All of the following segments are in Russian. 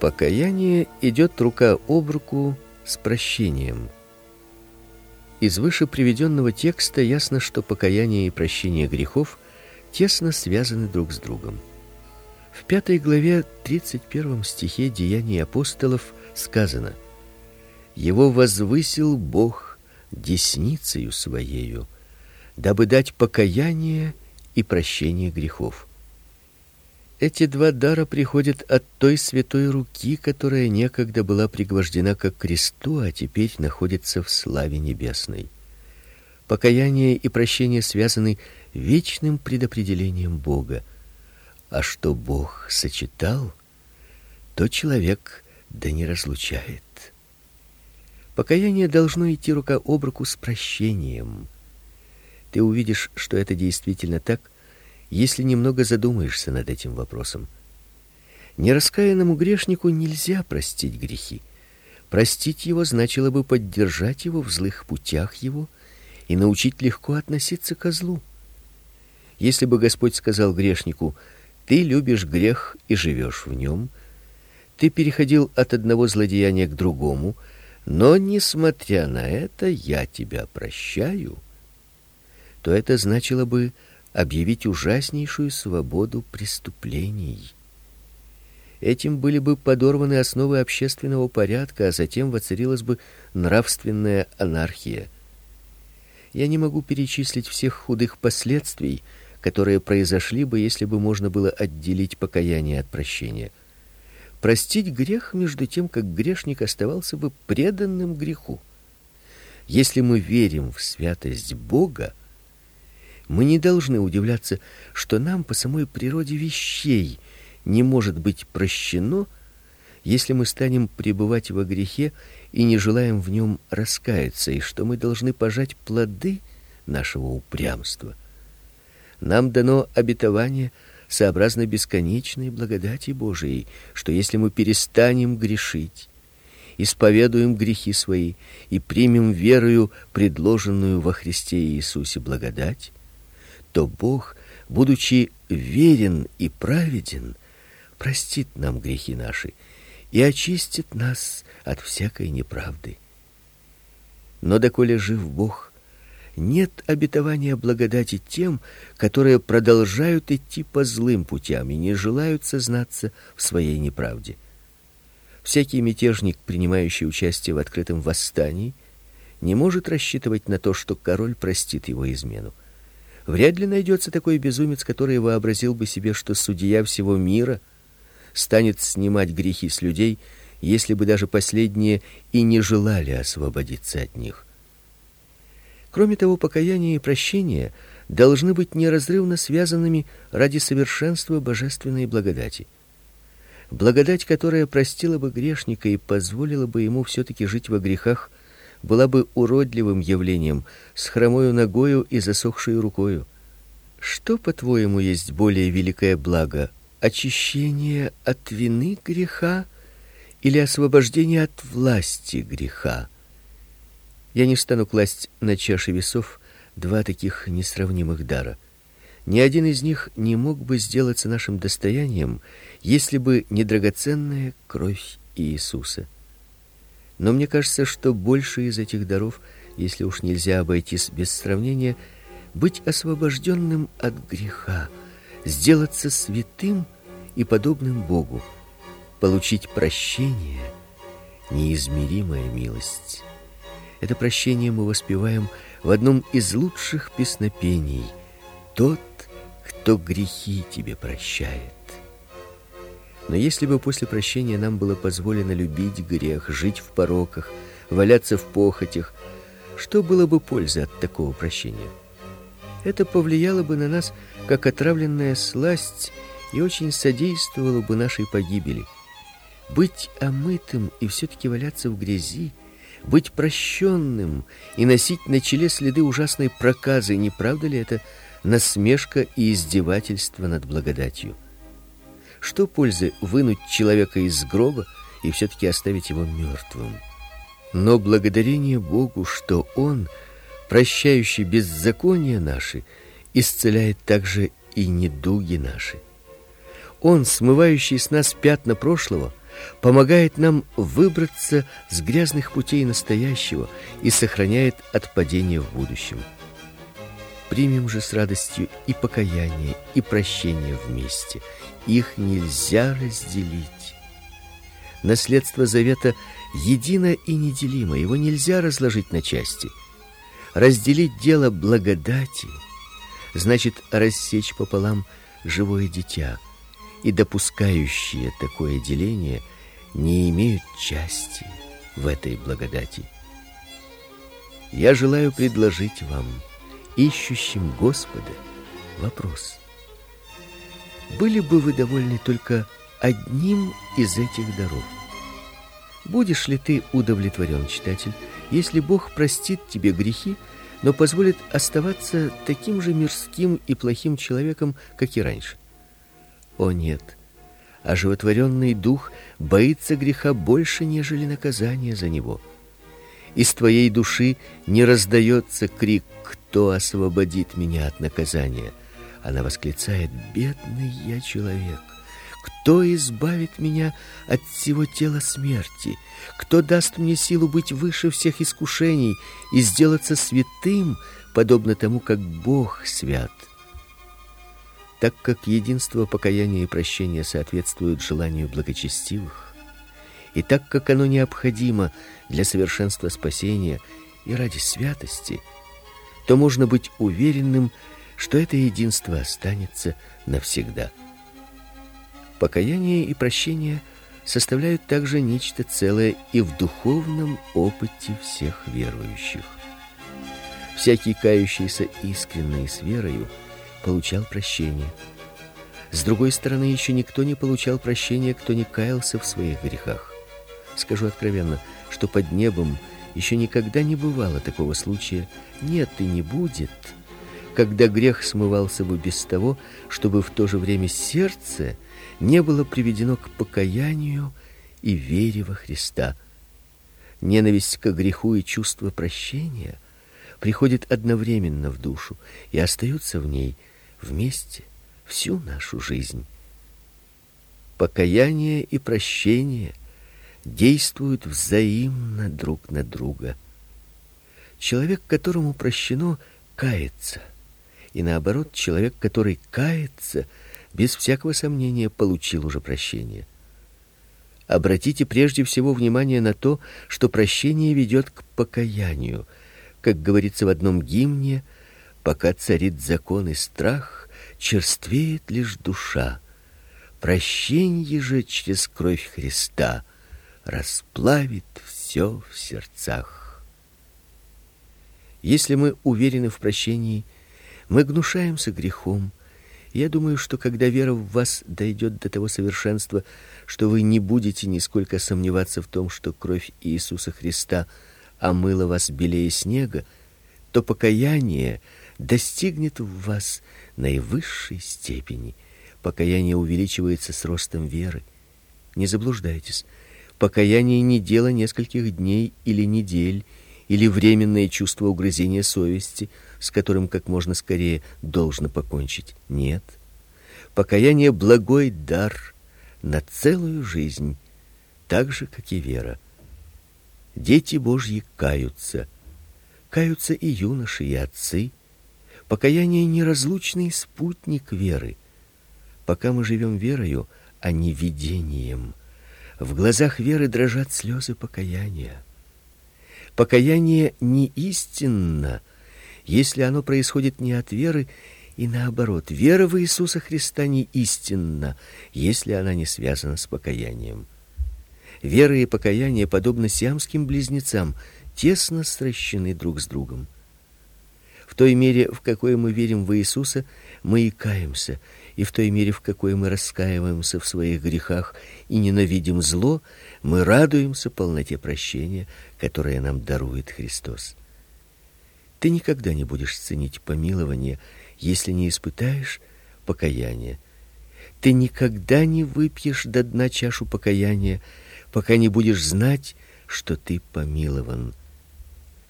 Покаяние идет рука об руку с прощением. Из выше приведенного текста ясно, что покаяние и прощение грехов тесно связаны друг с другом. В пятой главе 31 стихе Деяний апостолов сказано: Его возвысил Бог десницею своею, дабы дать покаяние и прощение грехов. Эти два дара приходят от той святой руки, которая некогда была пригвождена к кресту, а теперь находится в славе небесной. Покаяние и прощение связаны вечным предопределением Бога. А что Бог сочетал, то человек да не разлучает. Покаяние должно идти рука об руку с прощением. Ты увидишь, что это действительно так, если немного задумаешься над этим вопросом. Нераскаянному грешнику нельзя простить грехи. Простить его значило бы поддержать его в злых путях его и научить легко относиться к злу. Если бы Господь сказал грешнику: "Ты любишь грех и живешь в нем, ты переходил от одного злодеяния к другому, но несмотря на это я тебя прощаю", то это значило бы объявить ужаснейшую свободу преступлений. Этим были бы подорваны основы общественного порядка, а затем воцарилась бы нравственная анархия. Я не могу перечислить всех худых последствий, которые произошли бы, если бы можно было отделить покаяние от прощения. Простить грех между тем, как грешник оставался бы преданным греху. Если мы верим в святость Бога, мы не должны удивляться, что нам по самой природе вещей не может быть прощено, если мы станем пребывать во грехе и не желаем в нем раскаяться, и что мы должны пожать плоды нашего упрямства. Нам дано обетование сообразно бесконечной благодати Божией, что если мы перестанем грешить, исповедуем грехи свои и примем верою предложенную во Христе Иисусе благодать, то Бог, будучи верен и праведен, простит нам грехи наши и очистит нас от всякой неправды. Но доколе жив Бог, нет обетования благодати тем, которые продолжают идти по злым путям и не желают сознаться в своей неправде. Всякий мятежник, принимающий участие в открытом восстании, не может рассчитывать на то, что король простит его измену. Вряд ли найдется такой безумец, который вообразил бы себе, что судья всего мира станет снимать грехи с людей, если бы даже последние и не желали освободиться от них. Кроме того, покаяние и прощение должны быть неразрывно связанными ради совершенства божественной благодати. Благодать, которая простила бы грешника и позволила бы ему все таки жить во грехах, была бы уродливым явлением, с хромою ногою и засохшей рукою. Что, по-твоему, есть более великое благо: очищение от вины греха или освобождение от власти греха? Я не стану класть на чаши весов два таких несравнимых дара. Ни один из них не мог бы сделаться нашим достоянием, если бы не драгоценная кровь Иисуса. Но мне кажется, что больше из этих даров, если уж нельзя обойтись без сравнения, быть освобожденным от греха, сделаться святым и подобным Богу, получить прощение, неизмеримая милость. Это прощение мы воспеваем в одном из лучших песнопений: тот, кто грехи тебе прощает. Но если бы после прощения нам было позволено любить грех, жить в пороках, валяться в похотях, что было бы пользы от такого прощения? Это повлияло бы на нас как отравленная сласть и очень содействовало бы нашей погибели. Быть омытым и все таки валяться в грязи, быть прощенным и носить на челе следы ужасной проказы, не правда ли это насмешка и издевательство над благодатью? Что пользы вынуть человека из гроба и все таки оставить его мертвым? Но благодарение Богу, что он, прощающий беззакония наши, исцеляет также и недуги наши. Он, смывающий с нас пятна прошлого, помогает нам выбраться с грязных путей настоящего и сохраняет от падения в будущем. Примем же с радостью и покаяние, и прощение вместе. Их нельзя разделить. Наследство завета едино и неделимо, его нельзя разложить на части. Разделить дело благодати значит рассечь пополам живое дитя, и допускающие такое деление не имеют части в этой благодати. Я желаю предложить вам ищущим Господа вопрос. Были бы вы довольны только одним из этих даров? Будешь ли ты удовлетворен, читатель, если Бог простит тебе грехи, но позволит оставаться таким же мирским и плохим человеком, как и раньше? О нет! Оживотворенный дух боится греха больше, нежели наказания за него. Из твоей души не раздается крик кто освободит меня от наказания? Она восклицает: бедный я человек. Кто избавит меня от всего тела смерти? Кто даст мне силу быть выше всех искушений и сделаться святым, подобно тому, как Бог свят? Так как единство покаяния и прощения соответствуют желанию благочестивых, и так как оно необходимо для совершенства спасения и ради святости, то можно быть уверенным, что это единство останется навсегда. Покаяние и прощение составляют также нечто целое и в духовном опыте всех верующих. Всякий кающийся искренне и с верою получал прощение. С другой стороны, еще никто не получал прощения, кто не каялся в своих грехах. Скажу откровенно, что под небом еще никогда не бывало такого случая, нет и не будет, когда грех смывался бы без того, чтобы в то же время сердце не было приведено к покаянию и вере во Христа. Ненависть к греху и чувство прощения приходят одновременно в душу и остаются в ней вместе всю нашу жизнь. Покаяние и прощение действуют взаимно друг на друга. Человек, которому прощено, кается. И наоборот, человек, который кается, без всякого сомнения получил уже прощение. Обратите прежде всего внимание на то, что прощение ведет к покаянию. Как говорится в одном гимне, пока царит закон и страх, черствеет лишь душа. Прощение же через кровь Христа расплавит все в сердцах. Если мы уверены в прощении, мы гнушаемся грехом. Я думаю, что когда вера в вас дойдет до того совершенства, что вы не будете нисколько сомневаться в том, что кровь Иисуса Христа омыла вас белее снега, то покаяние достигнет в вас наивысшей степени. Покаяние увеличивается с ростом веры. Не заблуждайтесь. Покаяние не дело нескольких дней или недель, или временное чувство угрызения совести, с которым как можно скорее должно покончить. Нет. Покаяние благой дар на целую жизнь, так же как и вера. Дети Божьи каются. Каются и юноши, и отцы. Покаяние неразлучный спутник веры. Пока мы живем верою, а не видением, в глазах веры дрожат слезы покаяния. Покаяние не истинно, если оно происходит не от веры, и наоборот, вера в Иисуса Христа не истинна, если она не связана с покаянием. Вера и покаяние, подобно сиамским близнецам, тесно сращены друг с другом. В той мере, в какой мы верим в Иисуса, мы и каемся, и в той мере, в какой мы раскаиваемся в своих грехах и ненавидим зло, мы радуемся полноте прощения, которое нам дарует Христос. Ты никогда не будешь ценить помилование, если не испытаешь покаяния. Ты никогда не выпьешь до дна чашу покаяния, пока не будешь знать, что ты помилован.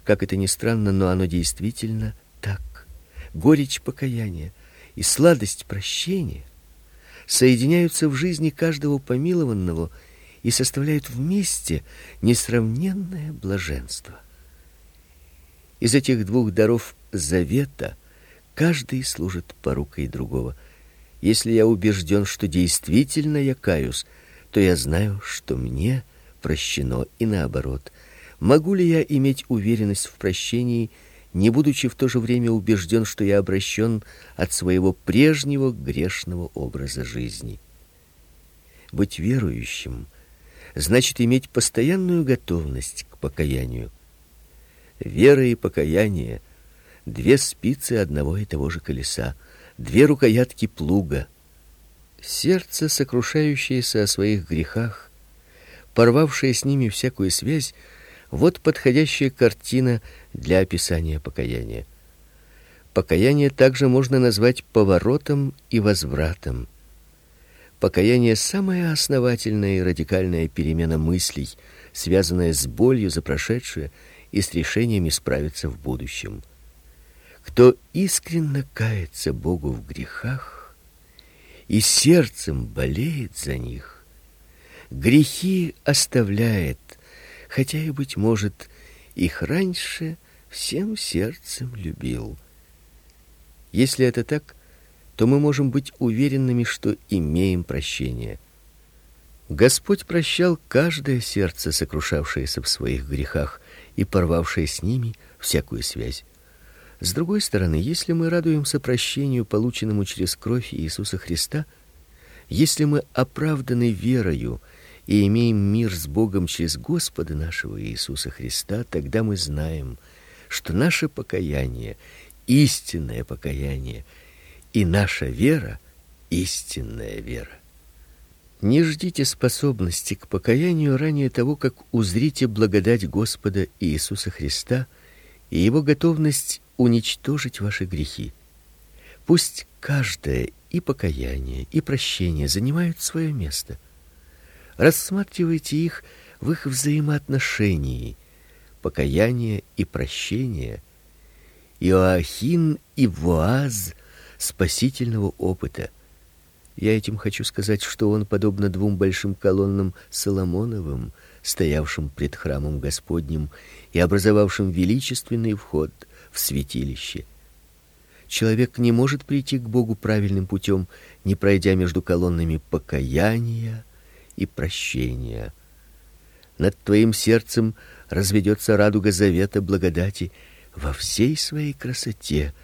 Как это ни странно, но оно действительно так. Горечь покаяния и сладость прощения соединяются в жизни каждого помилованного и составляют вместе несравненное блаженство. Из этих двух даров завета каждый служит порукой другого. Если я убежден, что действительно я каюсь, то я знаю, что мне прощено и наоборот. Могу ли я иметь уверенность в прощении, не будучи в то же время убежден, что я обращен от своего прежнего грешного образа жизни? Быть верующим значит иметь постоянную готовность к покаянию. Вера и покаяние две спицы одного и того же колеса, две рукоятки плуга. Сердце, сокрушающееся о своих грехах, порвавшее с ними всякую связь, вот подходящая картина для описания покаяния. Покаяние также можно назвать поворотом и возвратом. Покаяние самая основательная и радикальная перемена мыслей, связанная с болью за прошедшее и с решением исправиться в будущем. Кто искренне кается Богу в грехах и сердцем болеет за них, грехи оставляет, хотя и быть может, их раньше всем сердцем любил. Если это так, то мы можем быть уверенными, что имеем прощение. Господь прощал каждое сердце, сокрушавшееся в своих грехах и порвавшее с ними всякую связь. С другой стороны, если мы радуемся прощению, полученному через кровь Иисуса Христа, если мы оправданы верою и имеем мир с Богом через Господа нашего Иисуса Христа, тогда мы знаем, что наше покаяние истинное покаяние, и наша вера истинная вера. Не ждите способности к покаянию ранее того, как узрите благодать Господа Иисуса Христа и его готовность уничтожить ваши грехи. Пусть каждое и покаяние, и прощение занимают свое место. Рассматривайте их в их взаимоотношении. Покаяние и прощение Иоахин и Воаз спасительного опыта. Я этим хочу сказать, что он подобно двум большим колоннам Соломоновым, стоявшим пред храмом Господним и образовавшим величественный вход в святилище. Человек не может прийти к Богу правильным путем, не пройдя между колоннами покаяния и прощения. Над твоим сердцем разведется радуга завета благодати во всей своей красоте,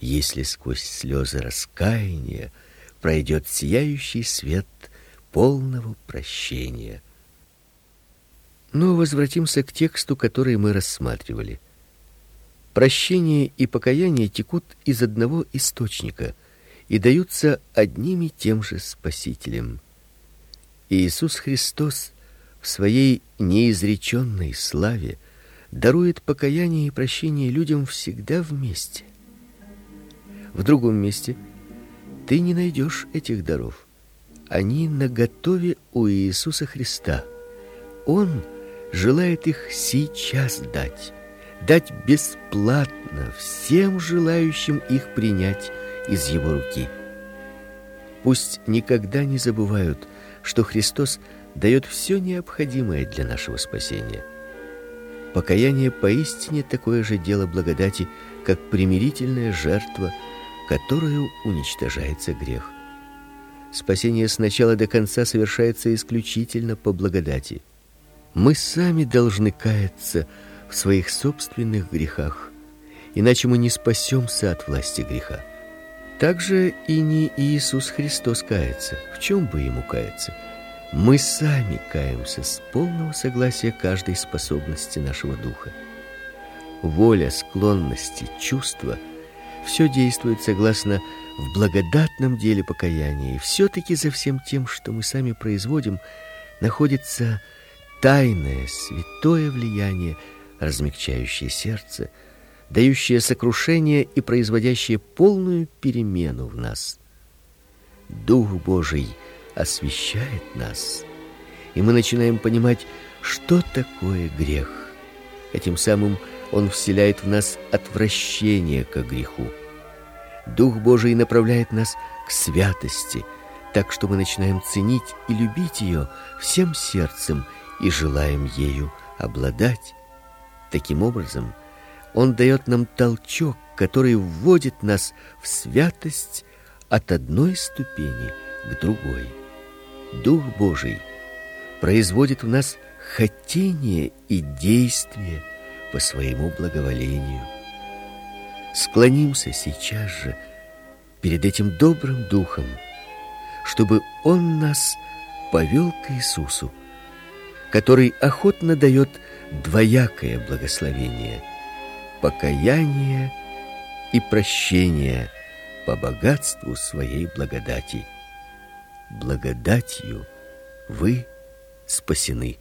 если сквозь слезы раскаяния пройдет сияющий свет полного прощения. Но возвратимся к тексту, который мы рассматривали. Прощение и покаяние текут из одного источника и даются одним и тем же Спасителем. Иисус Христос в своей неизреченной славе дарует покаяние и прощение людям всегда вместе. В другом месте ты не найдешь этих даров. Они наготове у Иисуса Христа. Он желает их сейчас дать дать бесплатно всем желающим их принять из его руки. Пусть никогда не забывают, что Христос дает все необходимое для нашего спасения. Покаяние поистине такое же дело благодати, как примирительная жертва, которую уничтожается грех. Спасение с начала до конца совершается исключительно по благодати. Мы сами должны каяться в своих собственных грехах, иначе мы не спасемся от власти греха. Также и не Иисус Христос кается. В чем бы ему каяться? Мы сами каемся с полного согласия каждой способности нашего духа. Воля, склонности, чувства все действует согласно в благодатном деле покаяния, и все таки за всем тем, что мы сами производим, находится тайное, святое влияние размягчающее сердце, дающее сокрушение и производящее полную перемену в нас. Дух Божий освещает нас, и мы начинаем понимать, что такое грех. Этим самым он вселяет в нас отвращение к греху. Дух Божий направляет нас к святости, так что мы начинаем ценить и любить ее всем сердцем и желаем ею обладать. Таким образом, он дает нам толчок, который вводит нас в святость от одной ступени к другой. Дух Божий производит в нас хотение и действие по своему благоволению. Склонимся сейчас же перед этим добрым духом, чтобы он нас повел к Иисусу, который охотно дает двоякое благословение покаяние и прощение по богатству своей благодати. Благодатью вы спасены.